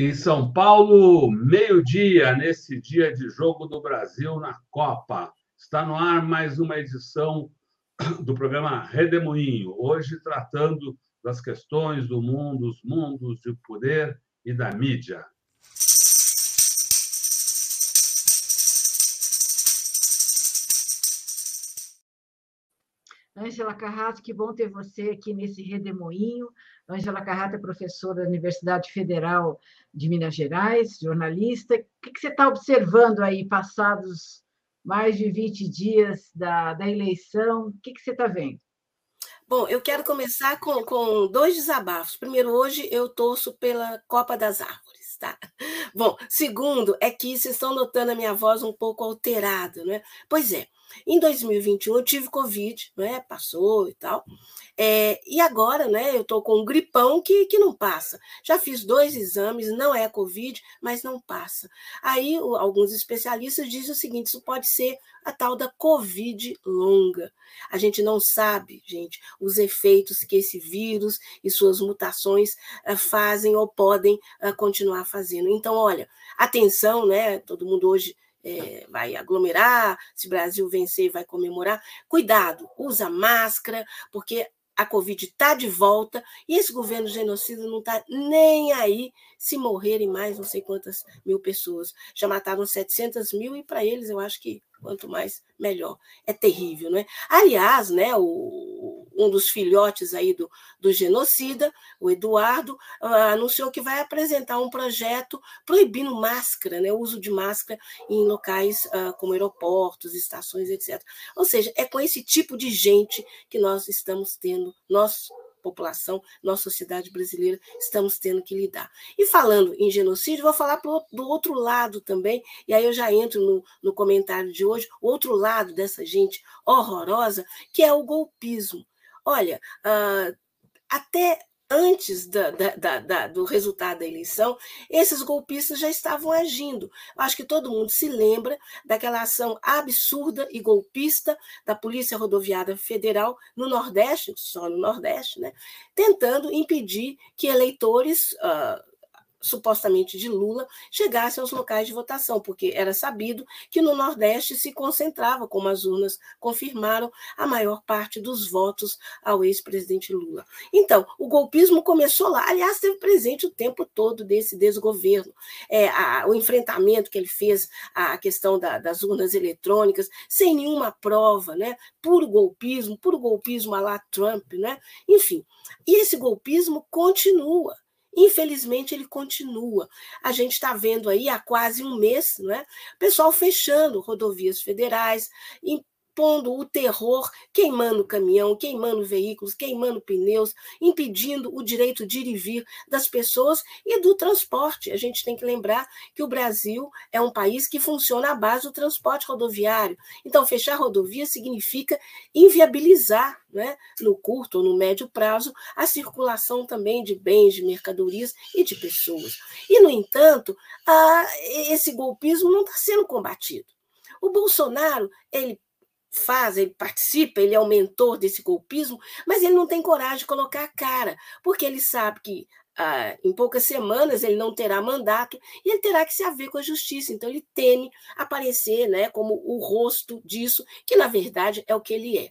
Em São Paulo, meio-dia, nesse dia de jogo do Brasil na Copa. Está no ar mais uma edição do programa Redemoinho, hoje tratando das questões do mundo, os mundos de poder e da mídia. Ângela Carrato, que bom ter você aqui nesse redemoinho. Ângela Carrato é professora da Universidade Federal de Minas Gerais, jornalista. O que você está observando aí, passados mais de 20 dias da, da eleição? O que você está vendo? Bom, eu quero começar com, com dois desabafos. Primeiro, hoje eu torço pela Copa das Árvores, tá? Bom, segundo, é que vocês estão notando a minha voz um pouco alterada, né? Pois é, em 2021 eu tive Covid, né? Passou e tal. É, e agora, né, eu estou com um gripão que, que não passa. Já fiz dois exames, não é Covid, mas não passa. Aí o, alguns especialistas dizem o seguinte: isso pode ser a tal da Covid longa. A gente não sabe, gente, os efeitos que esse vírus e suas mutações uh, fazem ou podem uh, continuar fazendo. Então, olha, atenção, né? Todo mundo hoje é, vai aglomerar, se Brasil vencer, vai comemorar. Cuidado, usa máscara, porque a Covid está de volta e esse governo genocida não está nem aí se morrerem mais não sei quantas mil pessoas. Já mataram 700 mil e para eles eu acho que quanto mais melhor. É terrível, não é? Aliás, né, o, um dos filhotes aí do, do genocida, o Eduardo, uh, anunciou que vai apresentar um projeto proibindo máscara, né, o uso de máscara em locais uh, como aeroportos, estações, etc. Ou seja, é com esse tipo de gente que nós estamos tendo, nós população, nossa sociedade brasileira, estamos tendo que lidar. E falando em genocídio, vou falar do outro lado também, e aí eu já entro no, no comentário de hoje, o outro lado dessa gente horrorosa, que é o golpismo. Olha, uh, até antes da, da, da, do resultado da eleição, esses golpistas já estavam agindo. Acho que todo mundo se lembra daquela ação absurda e golpista da Polícia Rodoviária Federal no Nordeste, só no Nordeste, né, tentando impedir que eleitores. Uh, supostamente de Lula, chegasse aos locais de votação, porque era sabido que no Nordeste se concentrava, como as urnas confirmaram, a maior parte dos votos ao ex-presidente Lula. Então, o golpismo começou lá, aliás, teve presente o tempo todo desse desgoverno. É, a, o enfrentamento que ele fez à questão da, das urnas eletrônicas, sem nenhuma prova, né? puro golpismo, puro golpismo a lá Trump, né? enfim. E esse golpismo continua. Infelizmente, ele continua. A gente está vendo aí há quase um mês, não é? pessoal fechando rodovias federais, impondo o terror, queimando caminhão, queimando veículos, queimando pneus, impedindo o direito de ir e vir das pessoas e do transporte. A gente tem que lembrar que o Brasil é um país que funciona à base do transporte rodoviário. Então, fechar rodovia significa inviabilizar, né, no curto ou no médio prazo, a circulação também de bens, de mercadorias e de pessoas. E, no entanto, a, esse golpismo não está sendo combatido. O Bolsonaro, ele faz, ele participa, ele é o mentor desse golpismo, mas ele não tem coragem de colocar a cara, porque ele sabe que ah, em poucas semanas ele não terá mandato e ele terá que se haver com a justiça. Então ele teme aparecer né, como o rosto disso, que na verdade é o que ele é.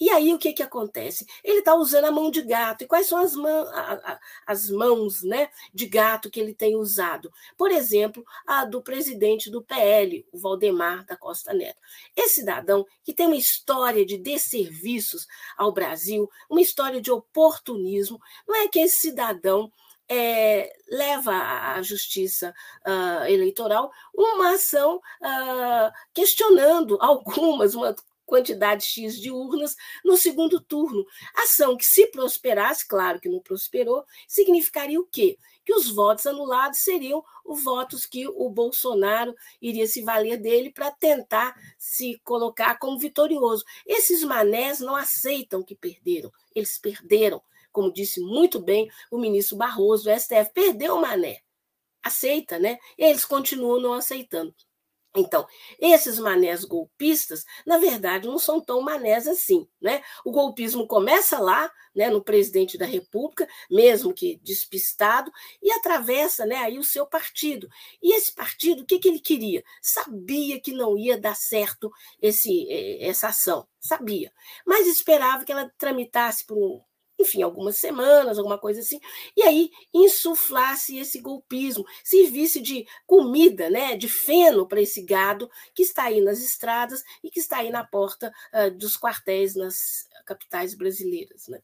E aí o que, que acontece? Ele está usando a mão de gato. E quais são as, mão, a, a, as mãos né, de gato que ele tem usado? Por exemplo, a do presidente do PL, o Valdemar da Costa Neto. Esse cidadão que tem uma história de desserviços ao Brasil, uma história de oportunismo, não é que esse cidadão é, leva à justiça uh, eleitoral uma ação uh, questionando algumas, uma quantidade X de urnas no segundo turno. Ação que, se prosperasse, claro que não prosperou, significaria o quê? Que os votos anulados seriam os votos que o Bolsonaro iria se valer dele para tentar se colocar como vitorioso. Esses manés não aceitam que perderam, eles perderam. Como disse muito bem o ministro Barroso, o STF perdeu o mané. Aceita, né? E eles continuam não aceitando. Então, esses manés golpistas, na verdade, não são tão manés assim, né? O golpismo começa lá, né, no presidente da República, mesmo que despistado, e atravessa, né, aí o seu partido. E esse partido, o que, que ele queria? Sabia que não ia dar certo esse, eh, essa ação, sabia, mas esperava que ela tramitasse por um, enfim, algumas semanas, alguma coisa assim, e aí insuflasse esse golpismo, servisse de comida, né, de feno para esse gado que está aí nas estradas e que está aí na porta uh, dos quartéis nas capitais brasileiras. Né?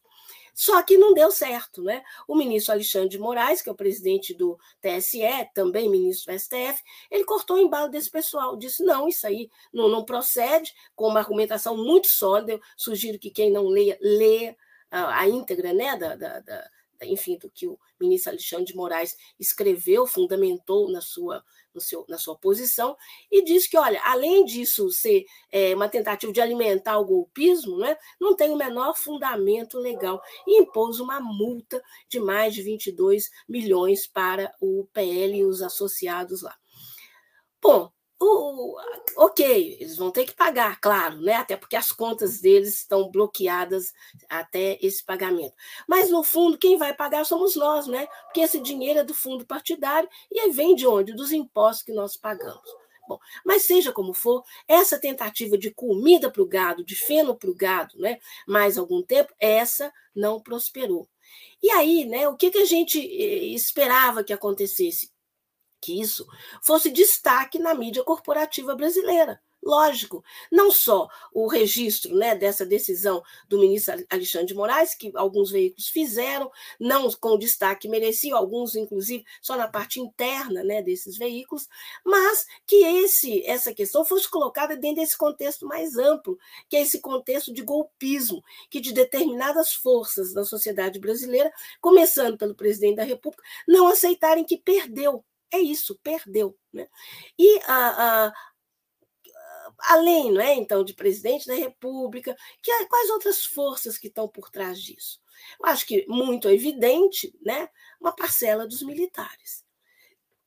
Só que não deu certo, né? O ministro Alexandre de Moraes, que é o presidente do TSE, também ministro do STF, ele cortou o embalo desse pessoal, disse: não, isso aí não, não procede, com uma argumentação muito sólida. Eu sugiro que quem não leia, leia a, íntegra né, da, da, da, enfim, do que o ministro Alexandre de Moraes escreveu, fundamentou na sua, no seu, na sua posição, e diz que, olha, além disso ser é, uma tentativa de alimentar o golpismo, né, não tem o menor fundamento legal, e impôs uma multa de mais de 22 milhões para o PL e os associados lá. Bom, o, ok, eles vão ter que pagar, claro, né? até porque as contas deles estão bloqueadas até esse pagamento. Mas, no fundo, quem vai pagar somos nós, né? porque esse dinheiro é do fundo partidário e aí vem de onde? Dos impostos que nós pagamos. Bom, mas seja como for, essa tentativa de comida para o gado, de feno para o gado, né, mais algum tempo, essa não prosperou. E aí, né, o que, que a gente eh, esperava que acontecesse? Que isso fosse destaque na mídia corporativa brasileira. Lógico, não só o registro né, dessa decisão do ministro Alexandre de Moraes, que alguns veículos fizeram, não com destaque mereciam, alguns, inclusive, só na parte interna né, desses veículos, mas que esse, essa questão fosse colocada dentro desse contexto mais amplo, que é esse contexto de golpismo, que de determinadas forças da sociedade brasileira, começando pelo presidente da República, não aceitarem que perdeu é isso, perdeu. Né? E a, a, além, não é, então, de presidente da República, que, quais outras forças que estão por trás disso? Eu acho que muito evidente, né, uma parcela dos militares.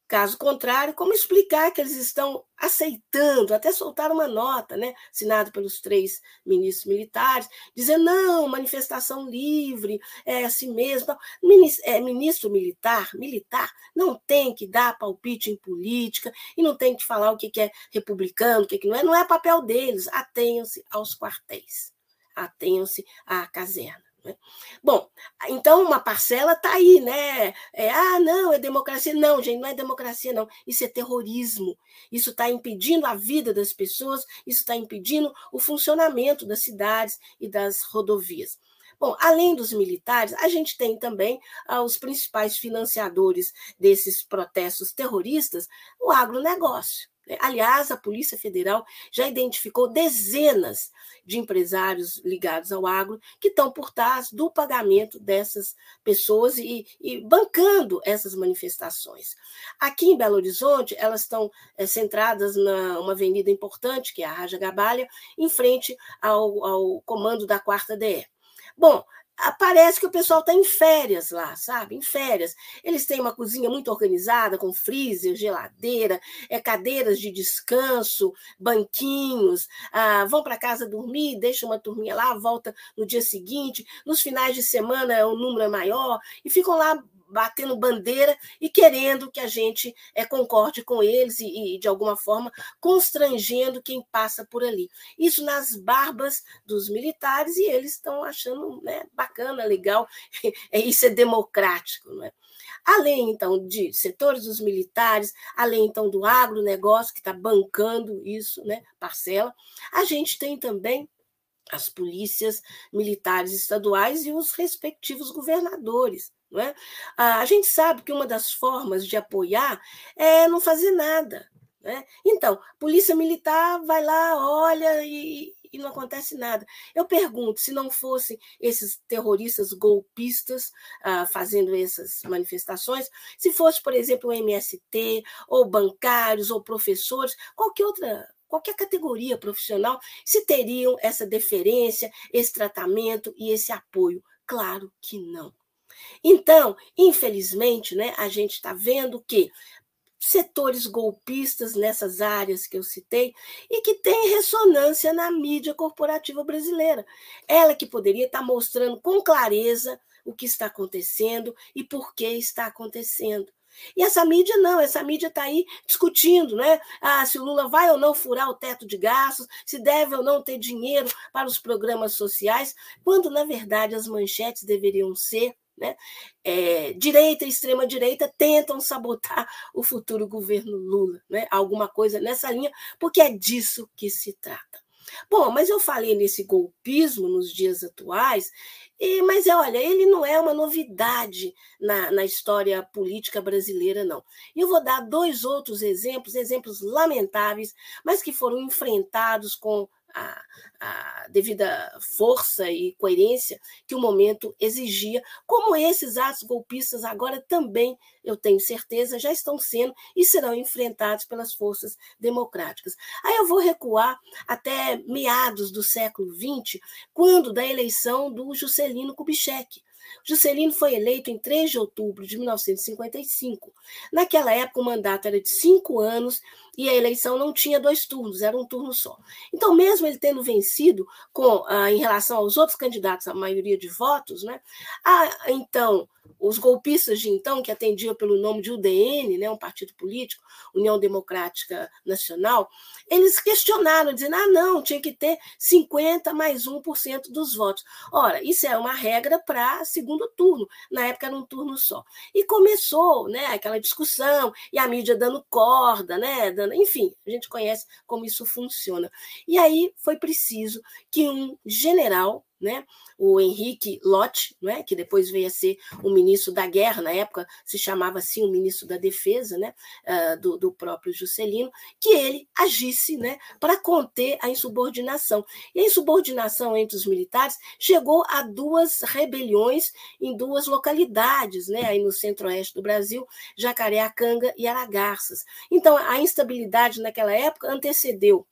Caso contrário, como explicar que eles estão aceitando, até soltar uma nota, né, assinada pelos três ministros militares, dizendo não, manifestação livre, é assim mesmo. Ministro, é, ministro militar, militar, não tem que dar palpite em política e não tem que falar o que é republicano, o que não é, não é papel deles. Atenham-se aos quartéis, atenham-se à caserna. Né? Bom, então uma parcela está aí, né? É, ah, não, é democracia. Não, gente, não é democracia, não. Isso é terrorismo. Isso está impedindo a vida das pessoas, isso está impedindo o funcionamento das cidades e das rodovias. Bom, além dos militares, a gente tem também ah, os principais financiadores desses protestos terroristas, o agronegócio. Aliás, a Polícia Federal já identificou dezenas de empresários ligados ao agro que estão por trás do pagamento dessas pessoas e, e bancando essas manifestações. Aqui em Belo Horizonte, elas estão é, centradas numa avenida importante, que é a Raja Gabalha, em frente ao, ao comando da Quarta DE. Bom, parece que o pessoal está em férias lá, sabe? Em férias. Eles têm uma cozinha muito organizada, com freezer, geladeira, é, cadeiras de descanso, banquinhos. Ah, vão para casa dormir, deixam uma turminha lá, volta no dia seguinte. Nos finais de semana o número é maior e ficam lá batendo bandeira e querendo que a gente é, concorde com eles e, e, de alguma forma, constrangendo quem passa por ali. Isso nas barbas dos militares e eles estão achando né, bacana, legal, é, isso é democrático. Não é? Além, então, de setores dos militares, além, então, do agronegócio, que está bancando isso, né, parcela, a gente tem também as polícias militares estaduais e os respectivos governadores. Não é? A gente sabe que uma das formas de apoiar é não fazer nada. Né? Então, polícia militar vai lá, olha e, e não acontece nada. Eu pergunto, se não fossem esses terroristas golpistas ah, fazendo essas manifestações, se fosse, por exemplo, o MST, ou bancários, ou professores, qualquer outra qualquer categoria profissional, se teriam essa deferência, esse tratamento e esse apoio? Claro que não. Então, infelizmente, né, a gente está vendo que setores golpistas nessas áreas que eu citei e que tem ressonância na mídia corporativa brasileira. Ela que poderia estar mostrando com clareza o que está acontecendo e por que está acontecendo. E essa mídia não, essa mídia está aí discutindo, né? Ah, se o Lula vai ou não furar o teto de gastos, se deve ou não ter dinheiro para os programas sociais, quando, na verdade, as manchetes deveriam ser né? É, direita e extrema-direita tentam sabotar o futuro governo Lula, né? alguma coisa nessa linha, porque é disso que se trata. Bom, mas eu falei nesse golpismo nos dias atuais, e, mas é, olha, ele não é uma novidade na, na história política brasileira, não. E eu vou dar dois outros exemplos, exemplos lamentáveis, mas que foram enfrentados com a, a devida força e coerência que o momento exigia, como esses atos golpistas agora também, eu tenho certeza, já estão sendo e serão enfrentados pelas forças democráticas. Aí eu vou recuar até meados do século XX, quando da eleição do Juscelino Kubitschek, Juscelino foi eleito em 3 de outubro de 1955. Naquela época, o mandato era de cinco anos e a eleição não tinha dois turnos, era um turno só. Então, mesmo ele tendo vencido com, ah, em relação aos outros candidatos, a maioria de votos, né, a, então os golpistas de então, que atendiam pelo nome de UDN, né, um partido político, União Democrática Nacional, eles questionaram, dizendo: ah, não, tinha que ter 50 mais 1% dos votos. Ora, isso é uma regra para segundo turno, na época era um turno só. E começou né, aquela discussão, e a mídia dando corda, né, dando, enfim, a gente conhece como isso funciona. E aí foi preciso que um general né? O Henrique Lott, né? que depois veio a ser o ministro da Guerra, na época se chamava assim o ministro da Defesa, né? Uh, do, do, próprio Juscelino, que ele agisse né? para conter a insubordinação. E a insubordinação entre os militares chegou a duas rebeliões em duas localidades, né? aí no centro-oeste do Brasil, Jacareacanga e Aragarças. Então, a instabilidade naquela época antecedeu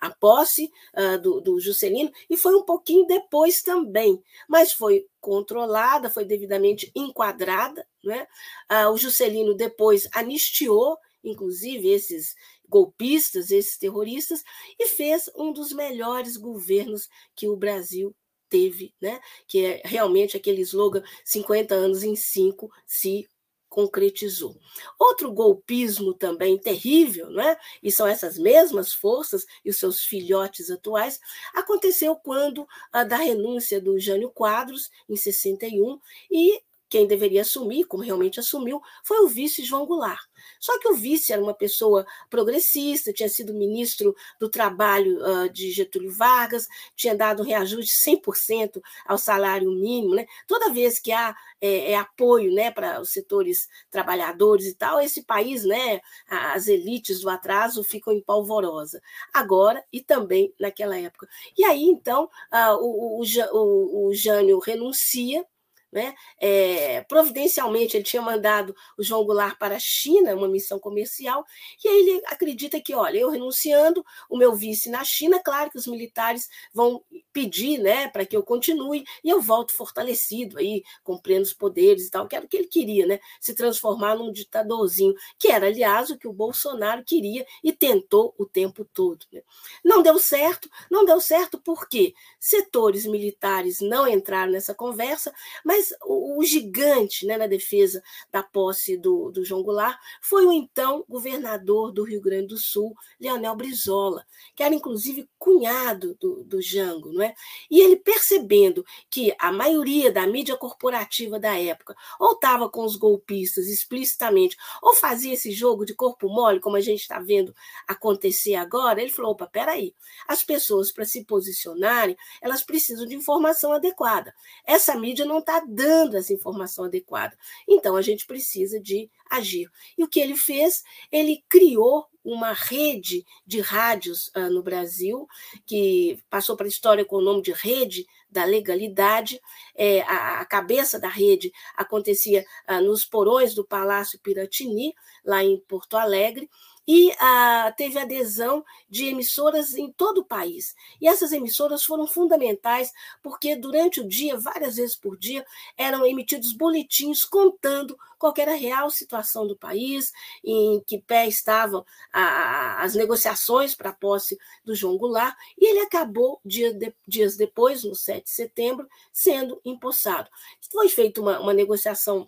a posse uh, do, do Juscelino, e foi um pouquinho depois também, mas foi controlada, foi devidamente enquadrada. Né? Uh, o Juscelino depois anistiou, inclusive, esses golpistas, esses terroristas, e fez um dos melhores governos que o Brasil teve, né? que é realmente aquele slogan 50 anos em 5 se concretizou. Outro golpismo também terrível, não é? e são essas mesmas forças e os seus filhotes atuais, aconteceu quando a da renúncia do Jânio Quadros, em 61, e quem deveria assumir, como realmente assumiu, foi o vice João Goulart. Só que o vice era uma pessoa progressista, tinha sido ministro do Trabalho uh, de Getúlio Vargas, tinha dado um reajuste 100% ao salário mínimo. Né? Toda vez que há é, é apoio né, para os setores trabalhadores e tal, esse país, né, as elites do atraso ficam em polvorosa. Agora e também naquela época. E aí, então, uh, o, o, o, o Jânio renuncia né? É, providencialmente, ele tinha mandado o João Goulart para a China, uma missão comercial, e aí ele acredita que, olha, eu renunciando, o meu vice na China, claro que os militares vão pedir né, para que eu continue, e eu volto fortalecido aí, com plenos poderes e tal, que era o que ele queria, né? Se transformar num ditadorzinho, que era, aliás, o que o Bolsonaro queria e tentou o tempo todo. Né? Não deu certo, não deu certo porque setores militares não entraram nessa conversa, mas mas o, o gigante né, na defesa da posse do, do João Goulart foi o então governador do Rio Grande do Sul, Leonel Brizola, que era inclusive cunhado do, do Jango. Não é? E ele percebendo que a maioria da mídia corporativa da época ou estava com os golpistas explicitamente, ou fazia esse jogo de corpo mole, como a gente está vendo acontecer agora, ele falou: opa, peraí, as pessoas, para se posicionarem, elas precisam de informação adequada. Essa mídia não está dando essa informação adequada. Então, a gente precisa de agir. E o que ele fez? Ele criou uma rede de rádios uh, no Brasil, que passou para a história com o nome de Rede da Legalidade. É, a, a, cabeça da rede acontecia uh, nos porões do Palácio Piratini, lá em Porto Alegre, e ah, teve adesão de emissoras em todo o país. E essas emissoras foram fundamentais porque durante o dia, várias vezes por dia, eram emitidos boletins contando qual era a real situação do país, em que pé estavam a, as negociações para a posse do João Goulart, e ele acabou, dia de, dias depois, no 7 de setembro, sendo empossado. Foi feita uma, uma negociação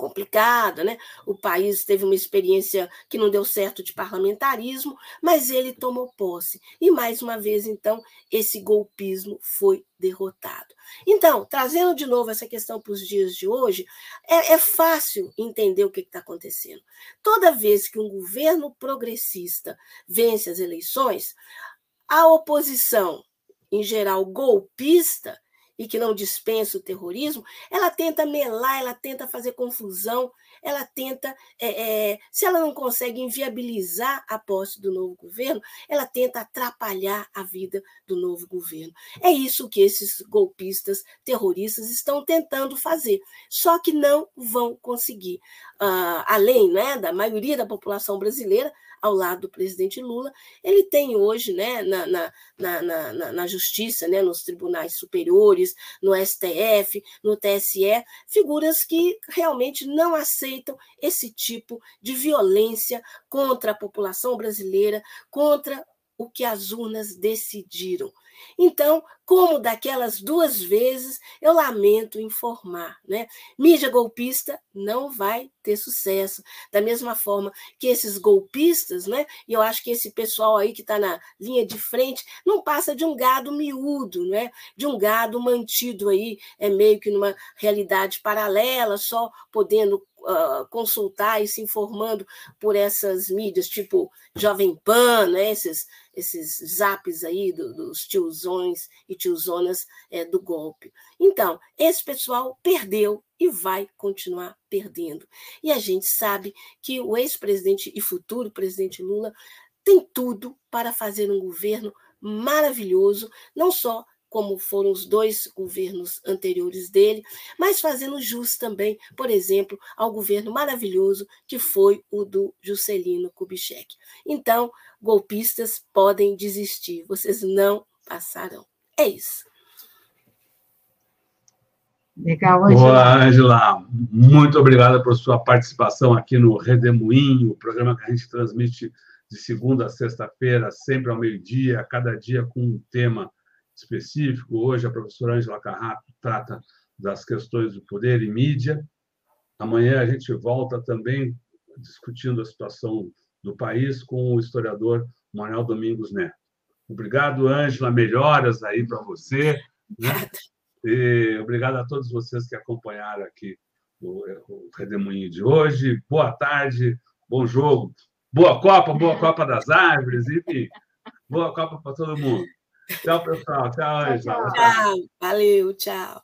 complicada, né? O país teve uma experiência que não deu certo de parlamentarismo, mas ele tomou posse. E mais uma vez, então, esse golpismo foi derrotado. Então, trazendo de novo essa questão para os dias de hoje, é, é fácil entender o que está acontecendo. Toda vez que um governo progressista vence as eleições, a oposição, em geral golpista, e que não dispensa o terrorismo, ela tenta melar, ela tenta fazer confusão, ela tenta, é, é, se ela não consegue inviabilizar a posse do novo governo, ela tenta atrapalhar a vida do novo governo. É isso que esses golpistas terroristas estão tentando fazer, só que não vão conseguir. Uh, além né, da maioria da população brasileira, ao lado do presidente Lula, ele tem hoje, né, na, na, na, na, na justiça, né, nos tribunais superiores, no STF, no TSE, figuras que realmente não aceitam esse tipo de violência contra a população brasileira, contra o que as urnas decidiram. Então, como daquelas duas vezes, eu lamento informar, né? Mídia golpista não vai ter sucesso. Da mesma forma que esses golpistas, né? E eu acho que esse pessoal aí que está na linha de frente não passa de um gado miúdo, né? De um gado mantido aí, é meio que numa realidade paralela, só podendo Uh, consultar e se informando por essas mídias, tipo Jovem Pan, né? esses, esses zaps aí do, dos tiozões e tiozonas é, do golpe. Então, esse pessoal perdeu e vai continuar perdendo. E a gente sabe que o ex-presidente e futuro presidente Lula tem tudo para fazer um governo maravilhoso, não só como foram os dois governos anteriores dele, mas fazendo jus também, por exemplo, ao governo maravilhoso que foi o do Juscelino Kubitschek. Então, golpistas podem desistir, vocês não passarão. É isso. Legal, Angela. Boa, Angela. Muito obrigada por sua participação aqui no Redemoinho, o programa que a gente transmite de segunda a sexta-feira, sempre ao meio-dia, cada dia com um tema específico. Hoje a professora Angela Carrato trata das questões do poder e mídia. Amanhã a gente volta também discutindo a situação do país com o historiador Manuel Domingos Neto. Obrigado, Ângela. Melhoras aí para você. Né? E obrigado a todos vocês que acompanharam aqui o, o Redemoinho de hoje. Boa tarde, bom jogo, boa Copa, boa Copa das Árvores, enfim, boa Copa para todo mundo. Tchau, pessoal. Tchau, tchau, tchau. Tchau, valeu, tchau.